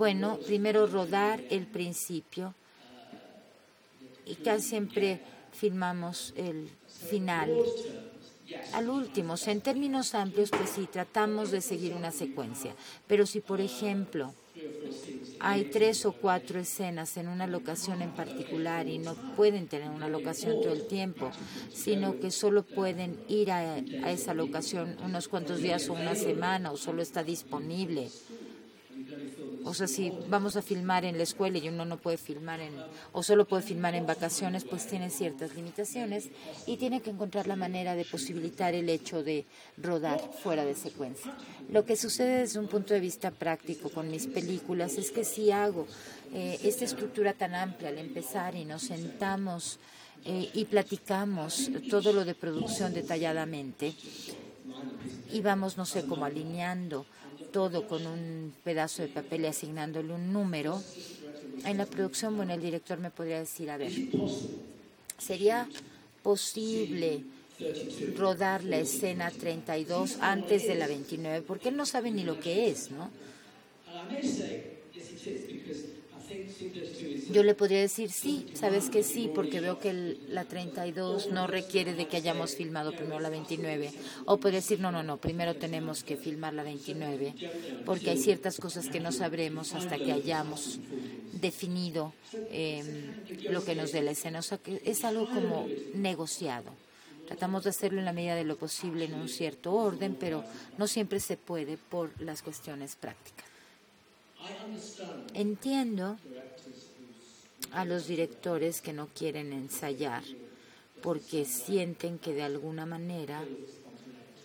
Bueno, primero rodar el principio y casi siempre filmamos el final. Al último, en términos amplios, pues sí, tratamos de seguir una secuencia. Pero si, por ejemplo, hay tres o cuatro escenas en una locación en particular y no pueden tener una locación todo el tiempo, sino que solo pueden ir a, a esa locación unos cuantos días o una semana o solo está disponible o sea, si vamos a filmar en la escuela y uno no puede filmar en, o solo puede filmar en vacaciones, pues tiene ciertas limitaciones y tiene que encontrar la manera de posibilitar el hecho de rodar fuera de secuencia. Lo que sucede desde un punto de vista práctico con mis películas es que si hago eh, esta estructura tan amplia al empezar y nos sentamos eh, y platicamos todo lo de producción detalladamente y vamos, no sé, como alineando todo con un pedazo de papel y asignándole un número, en la producción, bueno, el director me podría decir, a ver, ¿sería posible rodar la escena 32 antes de la 29? Porque él no sabe ni lo que es, ¿no? Yo le podría decir sí, sabes que sí, porque veo que la 32 no requiere de que hayamos filmado primero la 29. O puede decir, no, no, no, primero tenemos que filmar la 29, porque hay ciertas cosas que no sabremos hasta que hayamos definido em, lo que nos dé la escena. O sea, que es algo como negociado. Tratamos de hacerlo en la medida de lo posible en un cierto orden, pero no siempre se puede por las cuestiones prácticas. Entiendo a los directores que no quieren ensayar porque sienten que de alguna manera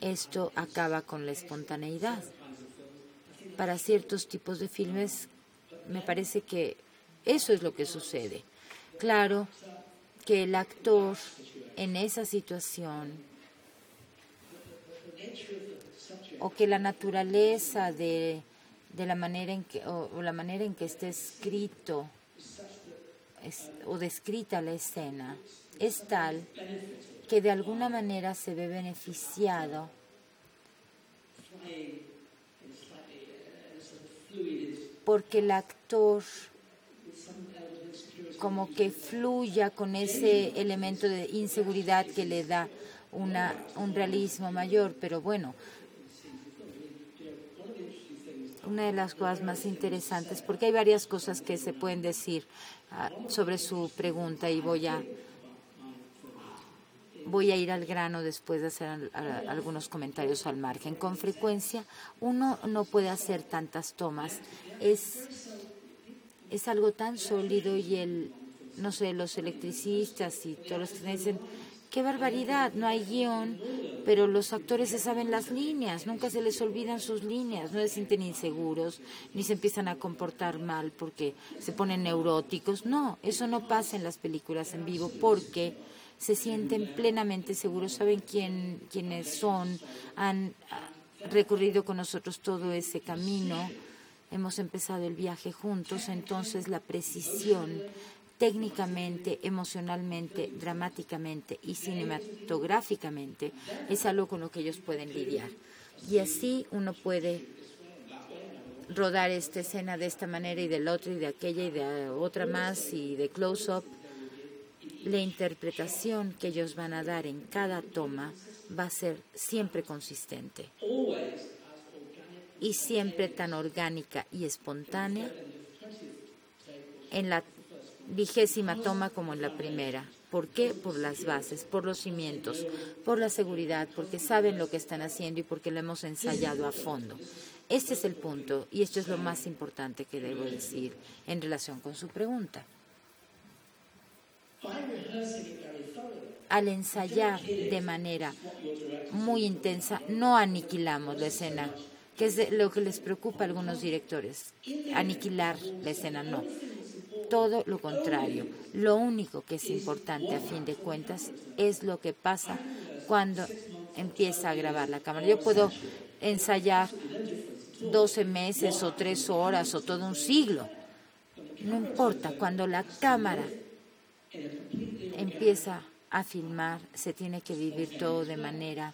esto acaba con la espontaneidad. Para ciertos tipos de filmes me parece que eso es lo que sucede. Claro que el actor en esa situación o que la naturaleza de de la manera en que, o, la manera en que esté escrito o descrita la escena es tal que de alguna manera se ve beneficiado porque el actor como que fluya con ese elemento de inseguridad que le da una, un realismo mayor, pero bueno, una de las cosas más interesantes, porque hay varias cosas que se pueden decir ah, sobre su pregunta y voy a voy a ir al grano después de hacer algunos comentarios al margen. Con frecuencia uno no puede hacer tantas tomas. Es, es algo tan sólido y el, no sé, los electricistas y todos los que dicen, qué barbaridad, no hay guion, pero los actores se saben las líneas, nunca se les olvidan sus líneas, no se sienten inseguros, ni se empiezan a comportar mal porque se ponen neuróticos. No, eso no pasa en las películas en vivo porque se sienten plenamente seguros, saben quién, quiénes son, han recorrido con nosotros todo ese camino, hemos empezado el viaje juntos, entonces la precisión técnicamente, emocionalmente, dramáticamente y cinematográficamente es algo con lo que ellos pueden lidiar. Y así uno puede rodar esta escena de esta manera y de la otra y de aquella y de otra más y de close-up. La interpretación que ellos van a dar en cada toma va a ser siempre consistente y siempre tan orgánica y espontánea en la vigésima toma como en la primera. ¿Por qué? Por las bases, por los cimientos, por la seguridad, porque saben lo que están haciendo y porque lo hemos ensayado a fondo. Este es el punto y esto es lo más importante que debo decir en relación con su pregunta. Al ensayar de manera muy intensa, no aniquilamos la escena, que es lo que les preocupa a algunos directores. Aniquilar la escena, no todo lo contrario. Lo único que es importante a fin de cuentas es lo que pasa cuando empieza a grabar la cámara. Yo puedo ensayar 12 meses o 3 horas o todo un siglo. No importa, cuando la cámara empieza a filmar, se tiene que vivir todo de manera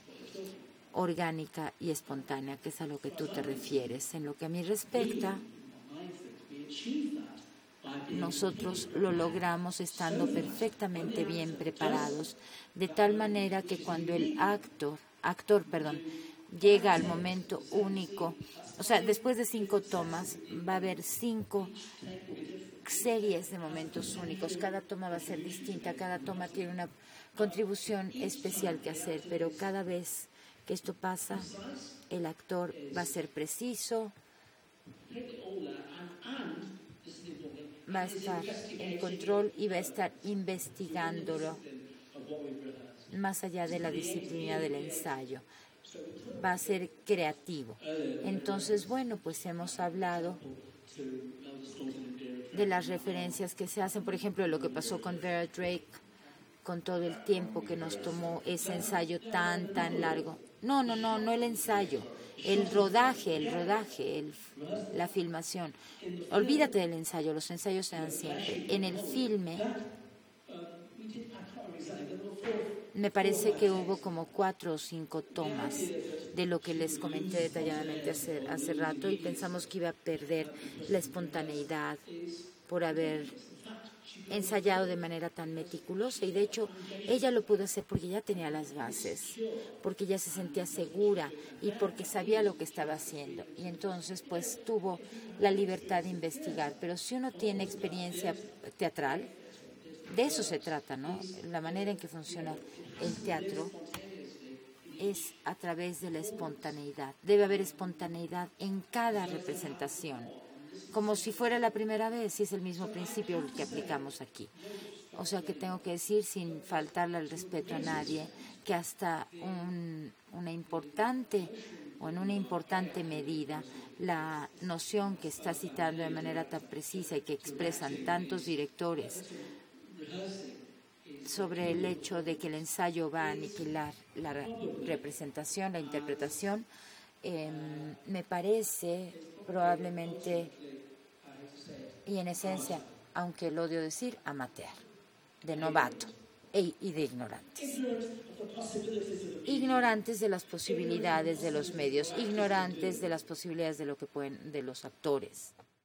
orgánica y espontánea, que es a lo que tú te refieres. En lo que a mí respecta, nosotros lo logramos estando perfectamente bien preparados, de tal manera que cuando el actor, actor, perdón, llega al momento único, o sea, después de cinco tomas va a haber cinco series de momentos únicos. Cada toma va a ser distinta, cada toma tiene una contribución especial que hacer, pero cada vez que esto pasa, el actor va a ser preciso, va a estar en control y va a estar investigándolo más allá de la disciplina del ensayo. Va a ser creativo. Entonces, bueno, pues hemos hablado de las referencias que se hacen, por ejemplo, lo que pasó con Vera Drake, con todo el tiempo que nos tomó ese ensayo tan, tan largo. No, no, no, no el ensayo, el rodaje, el rodaje, la filmación. Olvídate del ensayo, los ensayos se dan siempre. En el filme me parece que hubo como cuatro o cinco tomas de lo que les comenté detalladamente hace, hace rato y pensamos que iba a perder la espontaneidad por haber ensayado de manera tan meticulosa y de hecho ella lo pudo hacer porque ya tenía las bases, porque ella se sentía segura y porque sabía lo que estaba haciendo y entonces pues tuvo la libertad de investigar. Pero si uno tiene experiencia teatral, de eso se trata, ¿no? La manera en que funciona el teatro es a través de la espontaneidad. Debe haber espontaneidad en cada representación como si fuera la primera vez, y es el mismo principio que aplicamos aquí. O sea que tengo que decir, sin faltarle el respeto a nadie, que hasta una importante o en una importante medida la noción que está citando de manera tan precisa y que expresan tantos directores sobre el hecho de que el ensayo va a aniquilar la representación, la interpretación, em, me parece probablemente y en esencia, aunque lo odio decir, amateur, de novato e, y de ignorantes. Ignorantes de las posibilidades de los medios, ignorantes de las posibilidades de lo que pueden de los actores.